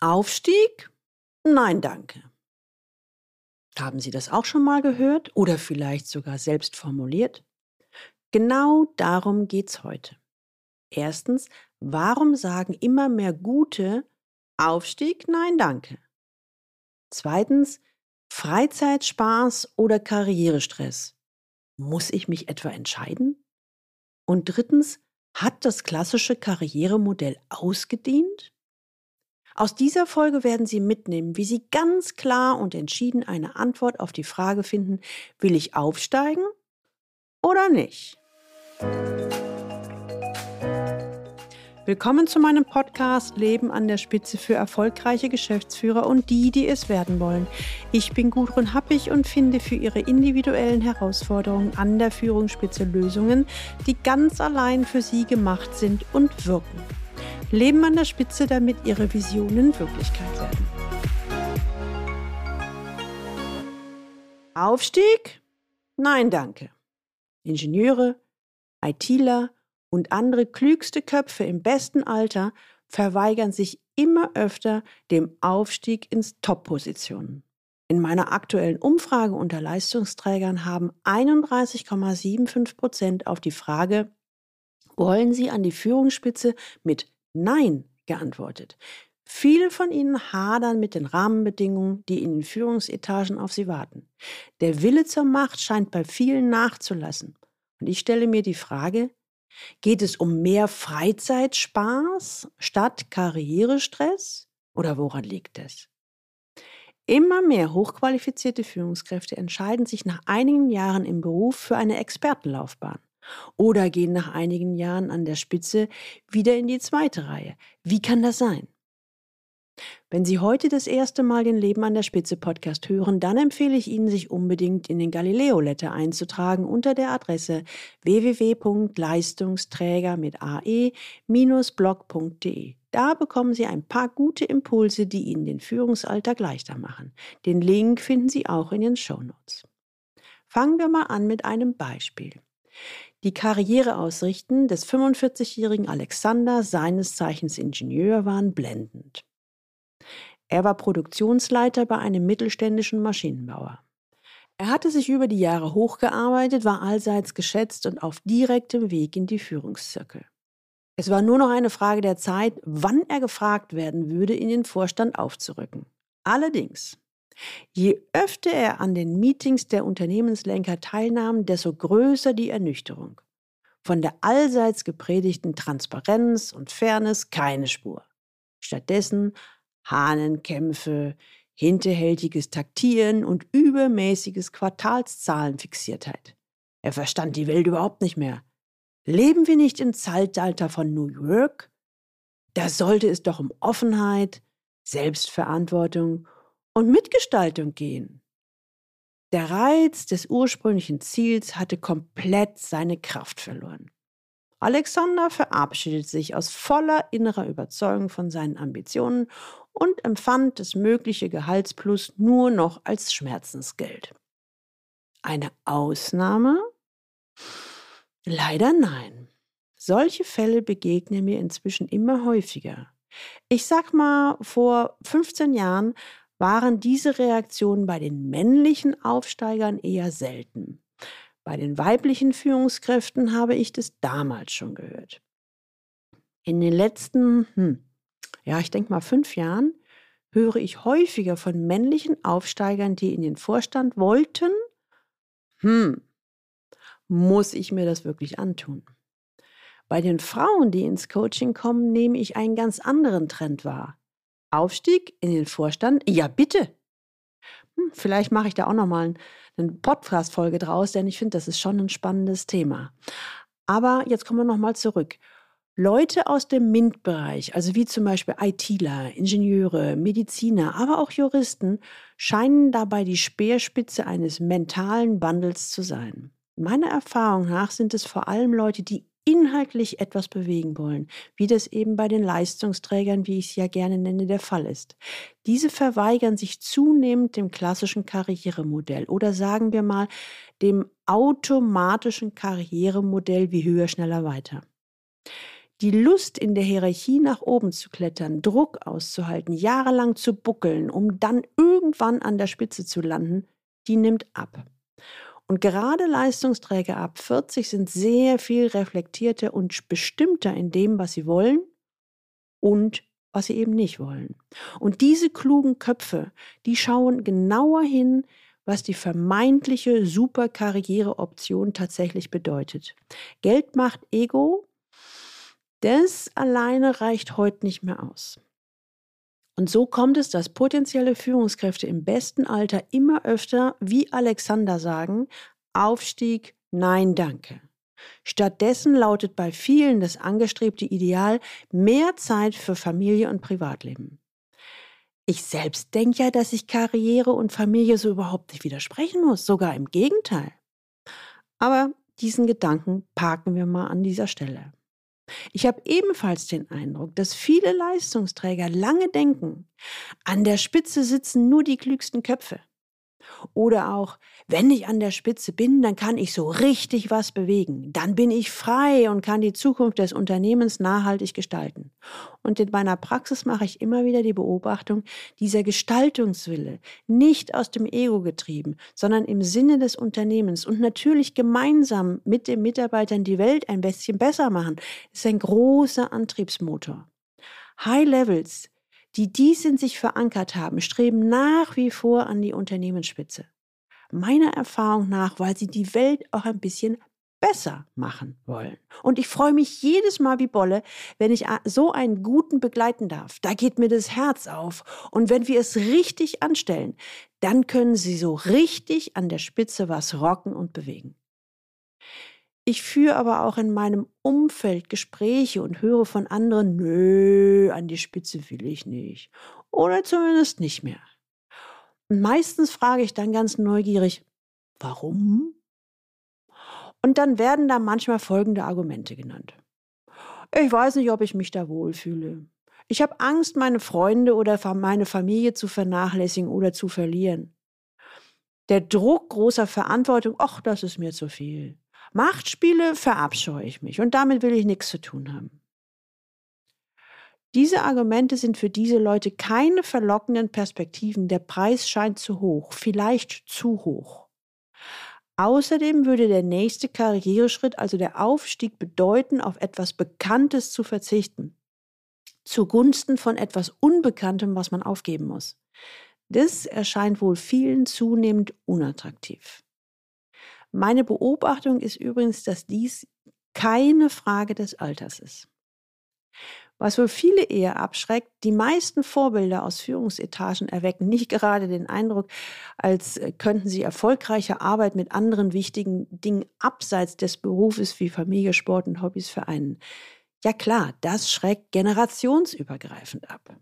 Aufstieg? Nein, danke. Haben Sie das auch schon mal gehört oder vielleicht sogar selbst formuliert? Genau darum geht's heute. Erstens, warum sagen immer mehr Gute Aufstieg? Nein, danke. Zweitens, Freizeitspaß oder Karrierestress? Muss ich mich etwa entscheiden? Und drittens, hat das klassische Karrieremodell ausgedient? Aus dieser Folge werden Sie mitnehmen, wie Sie ganz klar und entschieden eine Antwort auf die Frage finden, will ich aufsteigen oder nicht? Willkommen zu meinem Podcast Leben an der Spitze für erfolgreiche Geschäftsführer und die, die es werden wollen. Ich bin Gudrun Happig und finde für Ihre individuellen Herausforderungen an der Führungsspitze Lösungen, die ganz allein für Sie gemacht sind und wirken. Leben an der Spitze, damit Ihre Visionen Wirklichkeit werden. Aufstieg? Nein, danke. Ingenieure, ITler, und andere klügste Köpfe im besten Alter verweigern sich immer öfter dem Aufstieg ins Top-Positionen. In meiner aktuellen Umfrage unter Leistungsträgern haben 31,75 Prozent auf die Frage, wollen Sie an die Führungsspitze mit Nein geantwortet. Viele von ihnen hadern mit den Rahmenbedingungen, die in den Führungsetagen auf sie warten. Der Wille zur Macht scheint bei vielen nachzulassen. Und ich stelle mir die Frage, Geht es um mehr Freizeitspaß statt Karrierestress? Oder woran liegt es? Immer mehr hochqualifizierte Führungskräfte entscheiden sich nach einigen Jahren im Beruf für eine Expertenlaufbahn oder gehen nach einigen Jahren an der Spitze wieder in die zweite Reihe. Wie kann das sein? Wenn Sie heute das erste Mal den Leben an der Spitze Podcast hören, dann empfehle ich Ihnen, sich unbedingt in den Galileo Letter einzutragen unter der Adresse www.leistungsträger mit ae-blog.de. Da bekommen Sie ein paar gute Impulse, die Ihnen den Führungsalltag leichter machen. Den Link finden Sie auch in den Show Notes. Fangen wir mal an mit einem Beispiel. Die Karriereausrichten des 45-jährigen Alexander, seines Zeichens Ingenieur, waren blendend. Er war Produktionsleiter bei einem mittelständischen Maschinenbauer. Er hatte sich über die Jahre hochgearbeitet, war allseits geschätzt und auf direktem Weg in die Führungszirkel. Es war nur noch eine Frage der Zeit, wann er gefragt werden würde, in den Vorstand aufzurücken. Allerdings, je öfter er an den Meetings der Unternehmenslenker teilnahm, desto größer die Ernüchterung. Von der allseits gepredigten Transparenz und Fairness keine Spur. Stattdessen Hahnenkämpfe, hinterhältiges Taktieren und übermäßiges Quartalszahlenfixiertheit. Er verstand die Welt überhaupt nicht mehr. Leben wir nicht im Zeitalter von New York? Da sollte es doch um Offenheit, Selbstverantwortung und Mitgestaltung gehen. Der Reiz des ursprünglichen Ziels hatte komplett seine Kraft verloren. Alexander verabschiedet sich aus voller innerer Überzeugung von seinen Ambitionen und empfand das mögliche Gehaltsplus nur noch als Schmerzensgeld. Eine Ausnahme? Leider nein. Solche Fälle begegnen mir inzwischen immer häufiger. Ich sag mal, vor 15 Jahren waren diese Reaktionen bei den männlichen Aufsteigern eher selten. Bei den weiblichen Führungskräften habe ich das damals schon gehört. In den letzten hm, ja, ich denke mal fünf Jahren, höre ich häufiger von männlichen Aufsteigern, die in den Vorstand wollten, hm, muss ich mir das wirklich antun? Bei den Frauen, die ins Coaching kommen, nehme ich einen ganz anderen Trend wahr. Aufstieg in den Vorstand? Ja, bitte. Hm, vielleicht mache ich da auch nochmal eine Podcast-Folge draus, denn ich finde, das ist schon ein spannendes Thema. Aber jetzt kommen wir nochmal zurück. Leute aus dem MINT-Bereich, also wie zum Beispiel ITler, Ingenieure, Mediziner, aber auch Juristen, scheinen dabei die Speerspitze eines mentalen Wandels zu sein. Meiner Erfahrung nach sind es vor allem Leute, die inhaltlich etwas bewegen wollen, wie das eben bei den Leistungsträgern, wie ich es ja gerne nenne, der Fall ist. Diese verweigern sich zunehmend dem klassischen Karrieremodell oder sagen wir mal dem automatischen Karrieremodell wie höher, schneller, weiter. Die Lust in der Hierarchie nach oben zu klettern, Druck auszuhalten, jahrelang zu buckeln, um dann irgendwann an der Spitze zu landen, die nimmt ab. Und gerade Leistungsträger ab 40 sind sehr viel reflektierter und bestimmter in dem, was sie wollen und was sie eben nicht wollen. Und diese klugen Köpfe, die schauen genauer hin, was die vermeintliche Superkarriereoption tatsächlich bedeutet. Geld macht Ego, das alleine reicht heute nicht mehr aus. Und so kommt es, dass potenzielle Führungskräfte im besten Alter immer öfter, wie Alexander sagen, Aufstieg, nein, danke. Stattdessen lautet bei vielen das angestrebte Ideal mehr Zeit für Familie und Privatleben. Ich selbst denke ja, dass ich Karriere und Familie so überhaupt nicht widersprechen muss, sogar im Gegenteil. Aber diesen Gedanken parken wir mal an dieser Stelle. Ich habe ebenfalls den Eindruck, dass viele Leistungsträger lange denken, an der Spitze sitzen nur die klügsten Köpfe. Oder auch, wenn ich an der Spitze bin, dann kann ich so richtig was bewegen. Dann bin ich frei und kann die Zukunft des Unternehmens nachhaltig gestalten. Und in meiner Praxis mache ich immer wieder die Beobachtung, dieser Gestaltungswille, nicht aus dem Ego getrieben, sondern im Sinne des Unternehmens und natürlich gemeinsam mit den Mitarbeitern die Welt ein bisschen besser machen, ist ein großer Antriebsmotor. High Levels die dies in sich verankert haben, streben nach wie vor an die Unternehmensspitze. Meiner Erfahrung nach, weil sie die Welt auch ein bisschen besser machen wollen. Und ich freue mich jedes Mal wie Bolle, wenn ich so einen guten begleiten darf. Da geht mir das Herz auf. Und wenn wir es richtig anstellen, dann können sie so richtig an der Spitze was rocken und bewegen. Ich führe aber auch in meinem Umfeld Gespräche und höre von anderen, nö, an die Spitze will ich nicht. Oder zumindest nicht mehr. Meistens frage ich dann ganz neugierig, warum? Und dann werden da manchmal folgende Argumente genannt. Ich weiß nicht, ob ich mich da wohlfühle. Ich habe Angst, meine Freunde oder meine Familie zu vernachlässigen oder zu verlieren. Der Druck großer Verantwortung, ach, das ist mir zu viel. Machtspiele verabscheue ich mich und damit will ich nichts zu tun haben. Diese Argumente sind für diese Leute keine verlockenden Perspektiven. Der Preis scheint zu hoch, vielleicht zu hoch. Außerdem würde der nächste Karriereschritt, also der Aufstieg, bedeuten, auf etwas Bekanntes zu verzichten, zugunsten von etwas Unbekanntem, was man aufgeben muss. Das erscheint wohl vielen zunehmend unattraktiv. Meine Beobachtung ist übrigens, dass dies keine Frage des Alters ist. Was wohl viele eher abschreckt, die meisten Vorbilder aus Führungsetagen erwecken nicht gerade den Eindruck, als äh, könnten sie erfolgreiche Arbeit mit anderen wichtigen Dingen abseits des Berufes wie Familie, Sport und Hobbys vereinen. Ja klar, das schreckt generationsübergreifend ab.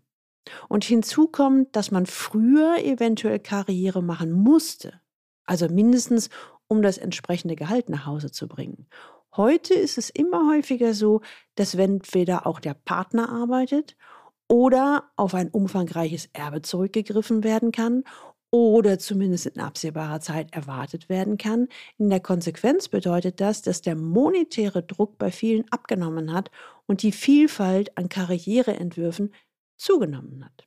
Und hinzu kommt, dass man früher eventuell Karriere machen musste. Also mindestens um das entsprechende Gehalt nach Hause zu bringen. Heute ist es immer häufiger so, dass entweder auch der Partner arbeitet oder auf ein umfangreiches Erbe zurückgegriffen werden kann oder zumindest in absehbarer Zeit erwartet werden kann. In der Konsequenz bedeutet das, dass der monetäre Druck bei vielen abgenommen hat und die Vielfalt an Karriereentwürfen zugenommen hat.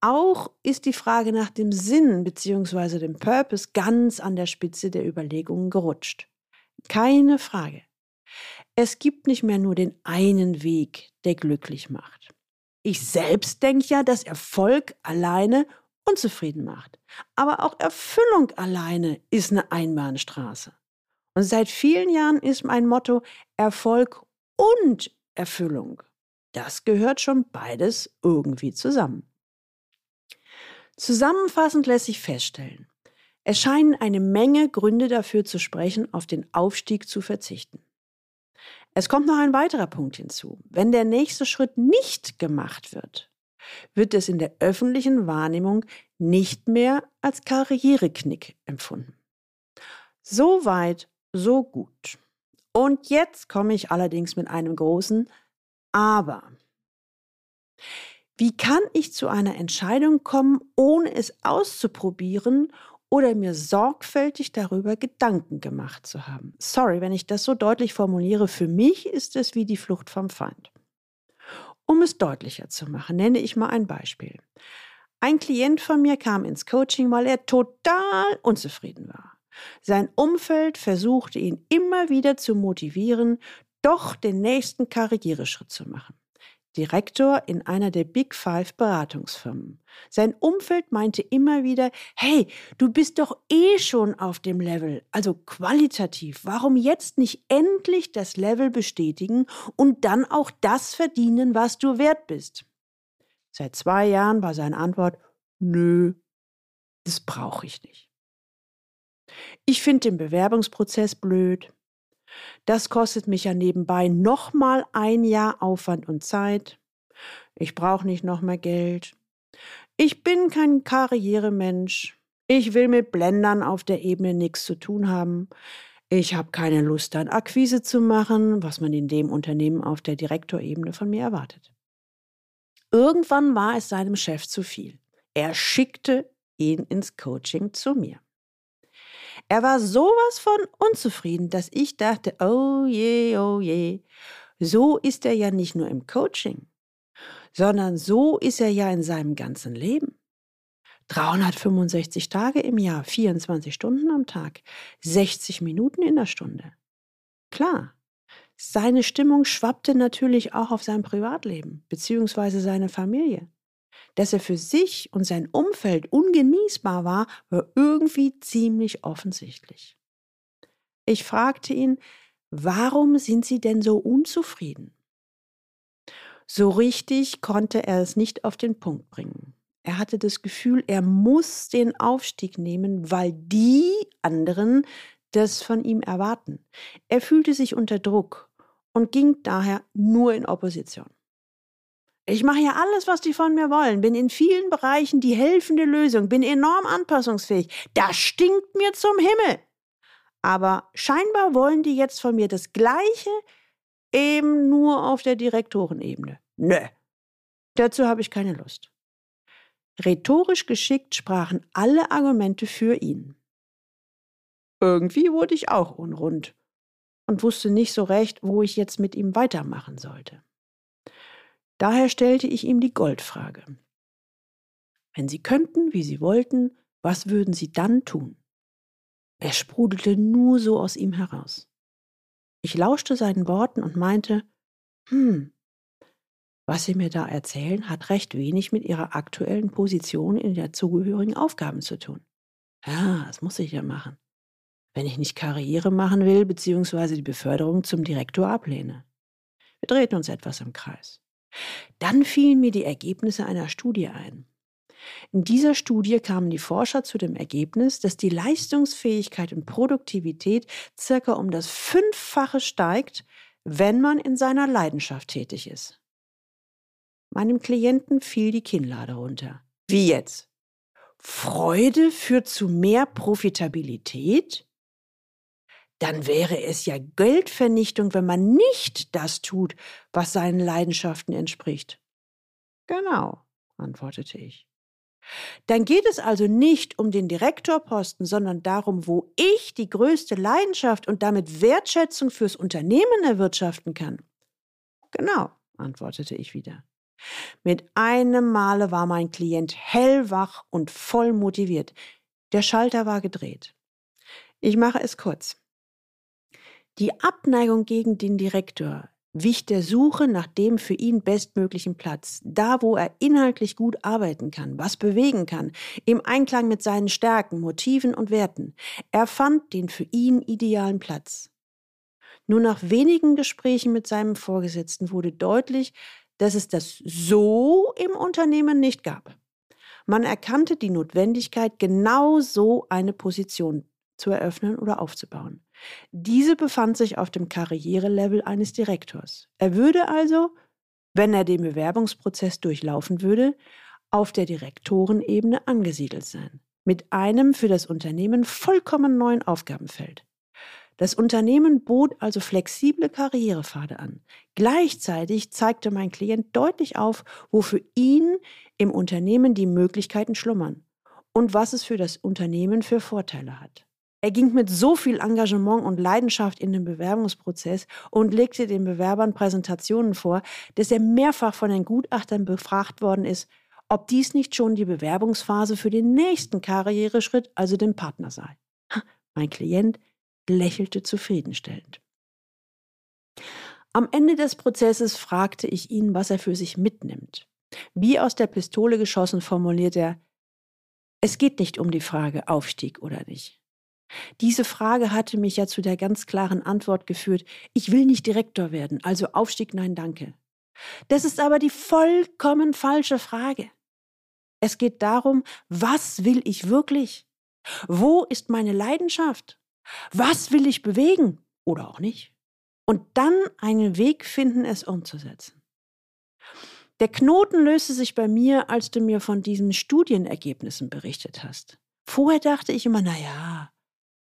Auch ist die Frage nach dem Sinn bzw. dem Purpose ganz an der Spitze der Überlegungen gerutscht. Keine Frage. Es gibt nicht mehr nur den einen Weg, der glücklich macht. Ich selbst denke ja, dass Erfolg alleine unzufrieden macht. Aber auch Erfüllung alleine ist eine Einbahnstraße. Und seit vielen Jahren ist mein Motto Erfolg und Erfüllung. Das gehört schon beides irgendwie zusammen. Zusammenfassend lässt sich feststellen, es scheinen eine Menge Gründe dafür zu sprechen, auf den Aufstieg zu verzichten. Es kommt noch ein weiterer Punkt hinzu. Wenn der nächste Schritt nicht gemacht wird, wird es in der öffentlichen Wahrnehmung nicht mehr als Karriereknick empfunden. So weit, so gut. Und jetzt komme ich allerdings mit einem großen Aber. Wie kann ich zu einer Entscheidung kommen, ohne es auszuprobieren oder mir sorgfältig darüber Gedanken gemacht zu haben. Sorry, wenn ich das so deutlich formuliere, für mich ist es wie die Flucht vom Feind. Um es deutlicher zu machen, nenne ich mal ein Beispiel. Ein Klient von mir kam ins Coaching, weil er total unzufrieden war. Sein Umfeld versuchte ihn immer wieder zu motivieren, doch den nächsten Karriereschritt zu machen. Direktor in einer der Big Five Beratungsfirmen. Sein Umfeld meinte immer wieder, hey, du bist doch eh schon auf dem Level, also qualitativ. Warum jetzt nicht endlich das Level bestätigen und dann auch das verdienen, was du wert bist? Seit zwei Jahren war seine Antwort, nö, das brauche ich nicht. Ich finde den Bewerbungsprozess blöd. Das kostet mich ja nebenbei nochmal ein Jahr Aufwand und Zeit. Ich brauche nicht noch mehr Geld. Ich bin kein Karrieremensch. Ich will mit Blendern auf der Ebene nichts zu tun haben. Ich habe keine Lust an Akquise zu machen, was man in dem Unternehmen auf der Direktorebene von mir erwartet. Irgendwann war es seinem Chef zu viel. Er schickte ihn ins Coaching zu mir. Er war sowas von unzufrieden, dass ich dachte, oh je, oh je, so ist er ja nicht nur im Coaching, sondern so ist er ja in seinem ganzen Leben. 365 Tage im Jahr, 24 Stunden am Tag, 60 Minuten in der Stunde. Klar, seine Stimmung schwappte natürlich auch auf sein Privatleben bzw. seine Familie. Dass er für sich und sein Umfeld ungenießbar war, war irgendwie ziemlich offensichtlich. Ich fragte ihn, warum sind Sie denn so unzufrieden? So richtig konnte er es nicht auf den Punkt bringen. Er hatte das Gefühl, er muss den Aufstieg nehmen, weil die anderen das von ihm erwarten. Er fühlte sich unter Druck und ging daher nur in Opposition. Ich mache ja alles, was die von mir wollen, bin in vielen Bereichen die helfende Lösung, bin enorm anpassungsfähig. Das stinkt mir zum Himmel. Aber scheinbar wollen die jetzt von mir das Gleiche, eben nur auf der Direktorenebene. Nö, dazu habe ich keine Lust. Rhetorisch geschickt sprachen alle Argumente für ihn. Irgendwie wurde ich auch unrund und wusste nicht so recht, wo ich jetzt mit ihm weitermachen sollte. Daher stellte ich ihm die Goldfrage. Wenn Sie könnten, wie Sie wollten, was würden Sie dann tun? Er sprudelte nur so aus ihm heraus. Ich lauschte seinen Worten und meinte, hm, was Sie mir da erzählen, hat recht wenig mit Ihrer aktuellen Position in der zugehörigen Aufgaben zu tun. Ja, das muss ich ja machen. Wenn ich nicht Karriere machen will, beziehungsweise die Beförderung zum Direktor ablehne. Wir drehten uns etwas im Kreis. Dann fielen mir die Ergebnisse einer Studie ein. In dieser Studie kamen die Forscher zu dem Ergebnis, dass die Leistungsfähigkeit und Produktivität circa um das Fünffache steigt, wenn man in seiner Leidenschaft tätig ist. Meinem Klienten fiel die Kinnlade runter. Wie jetzt? Freude führt zu mehr Profitabilität? Dann wäre es ja Geldvernichtung, wenn man nicht das tut, was seinen Leidenschaften entspricht. Genau, antwortete ich. Dann geht es also nicht um den Direktorposten, sondern darum, wo ich die größte Leidenschaft und damit Wertschätzung fürs Unternehmen erwirtschaften kann. Genau, antwortete ich wieder. Mit einem Male war mein Klient hellwach und voll motiviert. Der Schalter war gedreht. Ich mache es kurz. Die Abneigung gegen den Direktor wich der Suche nach dem für ihn bestmöglichen Platz, da wo er inhaltlich gut arbeiten kann, was bewegen kann, im Einklang mit seinen Stärken, Motiven und Werten. Er fand den für ihn idealen Platz. Nur nach wenigen Gesprächen mit seinem Vorgesetzten wurde deutlich, dass es das so im Unternehmen nicht gab. Man erkannte die Notwendigkeit, genau so eine Position zu eröffnen oder aufzubauen. Diese befand sich auf dem Karrierelevel eines Direktors. Er würde also, wenn er den Bewerbungsprozess durchlaufen würde, auf der Direktorenebene angesiedelt sein, mit einem für das Unternehmen vollkommen neuen Aufgabenfeld. Das Unternehmen bot also flexible Karrierepfade an. Gleichzeitig zeigte mein Klient deutlich auf, wo für ihn im Unternehmen die Möglichkeiten schlummern und was es für das Unternehmen für Vorteile hat. Er ging mit so viel Engagement und Leidenschaft in den Bewerbungsprozess und legte den Bewerbern Präsentationen vor, dass er mehrfach von den Gutachtern befragt worden ist, ob dies nicht schon die Bewerbungsphase für den nächsten Karriereschritt, also den Partner sei. Mein Klient lächelte zufriedenstellend. Am Ende des Prozesses fragte ich ihn, was er für sich mitnimmt. Wie aus der Pistole geschossen formuliert er, es geht nicht um die Frage Aufstieg oder nicht. Diese Frage hatte mich ja zu der ganz klaren Antwort geführt, ich will nicht Direktor werden, also Aufstieg nein danke. Das ist aber die vollkommen falsche Frage. Es geht darum, was will ich wirklich? Wo ist meine Leidenschaft? Was will ich bewegen oder auch nicht? Und dann einen Weg finden, es umzusetzen. Der Knoten löste sich bei mir, als du mir von diesen Studienergebnissen berichtet hast. Vorher dachte ich immer, na ja,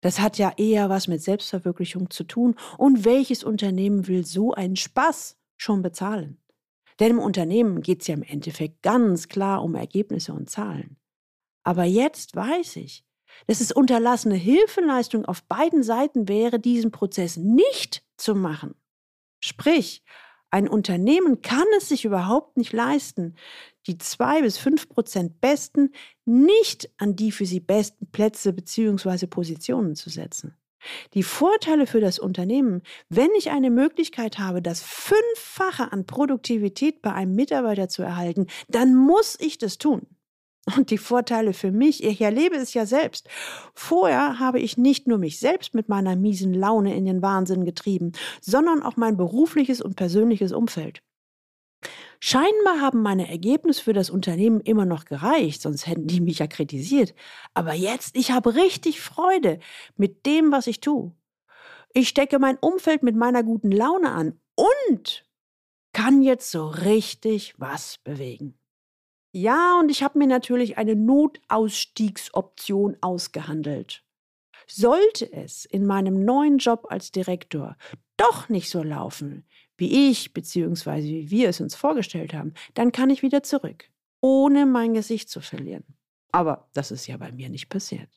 das hat ja eher was mit Selbstverwirklichung zu tun. Und welches Unternehmen will so einen Spaß schon bezahlen? Denn im Unternehmen geht es ja im Endeffekt ganz klar um Ergebnisse und Zahlen. Aber jetzt weiß ich, dass es unterlassene Hilfeleistung auf beiden Seiten wäre, diesen Prozess nicht zu machen. Sprich, ein Unternehmen kann es sich überhaupt nicht leisten, die zwei bis fünf Prozent Besten nicht an die für sie besten Plätze bzw. Positionen zu setzen. Die Vorteile für das Unternehmen, wenn ich eine Möglichkeit habe, das Fünffache an Produktivität bei einem Mitarbeiter zu erhalten, dann muss ich das tun. Und die Vorteile für mich, ich erlebe es ja selbst. Vorher habe ich nicht nur mich selbst mit meiner miesen Laune in den Wahnsinn getrieben, sondern auch mein berufliches und persönliches Umfeld. Scheinbar haben meine Ergebnisse für das Unternehmen immer noch gereicht, sonst hätten die mich ja kritisiert. Aber jetzt, ich habe richtig Freude mit dem, was ich tue. Ich stecke mein Umfeld mit meiner guten Laune an und kann jetzt so richtig was bewegen. Ja, und ich habe mir natürlich eine Notausstiegsoption ausgehandelt. Sollte es in meinem neuen Job als Direktor doch nicht so laufen, wie ich bzw. wie wir es uns vorgestellt haben, dann kann ich wieder zurück, ohne mein Gesicht zu verlieren. Aber das ist ja bei mir nicht passiert.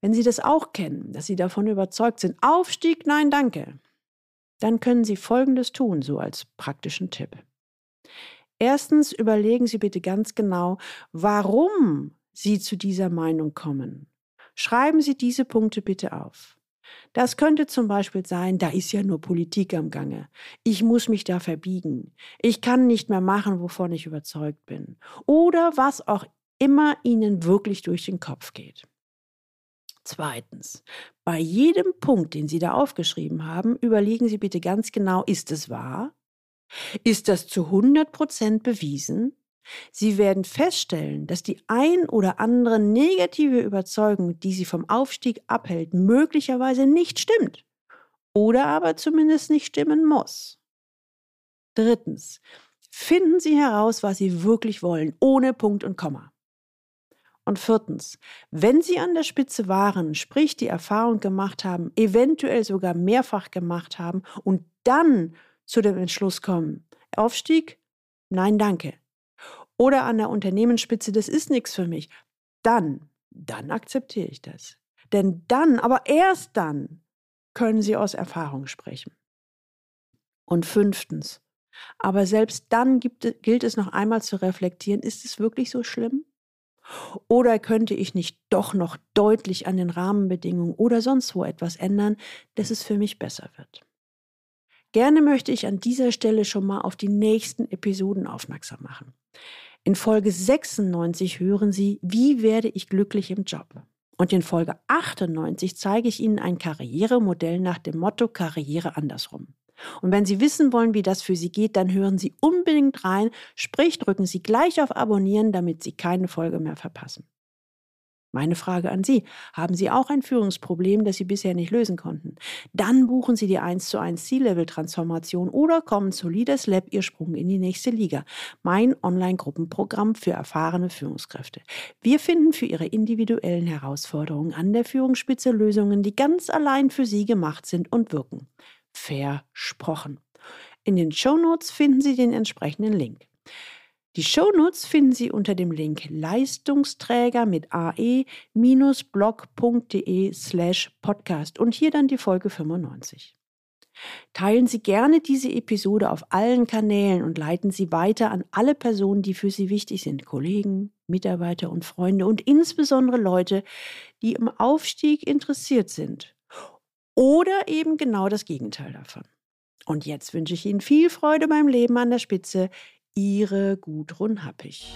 Wenn Sie das auch kennen, dass Sie davon überzeugt sind, Aufstieg, nein, danke, dann können Sie Folgendes tun, so als praktischen Tipp. Erstens überlegen Sie bitte ganz genau, warum Sie zu dieser Meinung kommen. Schreiben Sie diese Punkte bitte auf. Das könnte zum Beispiel sein, da ist ja nur Politik am Gange. Ich muss mich da verbiegen. Ich kann nicht mehr machen, wovon ich überzeugt bin. Oder was auch immer Ihnen wirklich durch den Kopf geht. Zweitens, bei jedem Punkt, den Sie da aufgeschrieben haben, überlegen Sie bitte ganz genau, ist es wahr? Ist das zu 100 Prozent bewiesen? Sie werden feststellen, dass die ein oder andere negative Überzeugung, die Sie vom Aufstieg abhält, möglicherweise nicht stimmt oder aber zumindest nicht stimmen muss. Drittens, finden Sie heraus, was Sie wirklich wollen, ohne Punkt und Komma. Und viertens, wenn Sie an der Spitze waren, sprich die Erfahrung gemacht haben, eventuell sogar mehrfach gemacht haben und dann zu dem Entschluss kommen, Aufstieg? Nein, danke. Oder an der Unternehmensspitze, das ist nichts für mich. Dann, dann akzeptiere ich das. Denn dann, aber erst dann, können Sie aus Erfahrung sprechen. Und fünftens, aber selbst dann gibt, gilt es noch einmal zu reflektieren, ist es wirklich so schlimm? Oder könnte ich nicht doch noch deutlich an den Rahmenbedingungen oder sonst wo etwas ändern, dass es für mich besser wird? Gerne möchte ich an dieser Stelle schon mal auf die nächsten Episoden aufmerksam machen. In Folge 96 hören Sie, wie werde ich glücklich im Job? Und in Folge 98 zeige ich Ihnen ein Karrieremodell nach dem Motto Karriere andersrum. Und wenn Sie wissen wollen, wie das für Sie geht, dann hören Sie unbedingt rein, sprich drücken Sie gleich auf Abonnieren, damit Sie keine Folge mehr verpassen. Meine Frage an Sie, haben Sie auch ein Führungsproblem, das Sie bisher nicht lösen konnten? Dann buchen Sie die 1 zu 1 C-Level-Transformation oder kommen zu Leaders Lab Ihr Sprung in die nächste Liga, mein Online-Gruppenprogramm für erfahrene Führungskräfte. Wir finden für Ihre individuellen Herausforderungen an der Führungsspitze Lösungen, die ganz allein für Sie gemacht sind und wirken versprochen. In den Show Notes finden Sie den entsprechenden Link. Die Shownotes finden Sie unter dem Link Leistungsträger mit ae-blog.de slash podcast und hier dann die Folge 95. Teilen Sie gerne diese Episode auf allen Kanälen und leiten Sie weiter an alle Personen, die für Sie wichtig sind, Kollegen, Mitarbeiter und Freunde und insbesondere Leute, die im Aufstieg interessiert sind. Oder eben genau das Gegenteil davon. Und jetzt wünsche ich Ihnen viel Freude beim Leben an der Spitze. Ihre Gudrun Happig.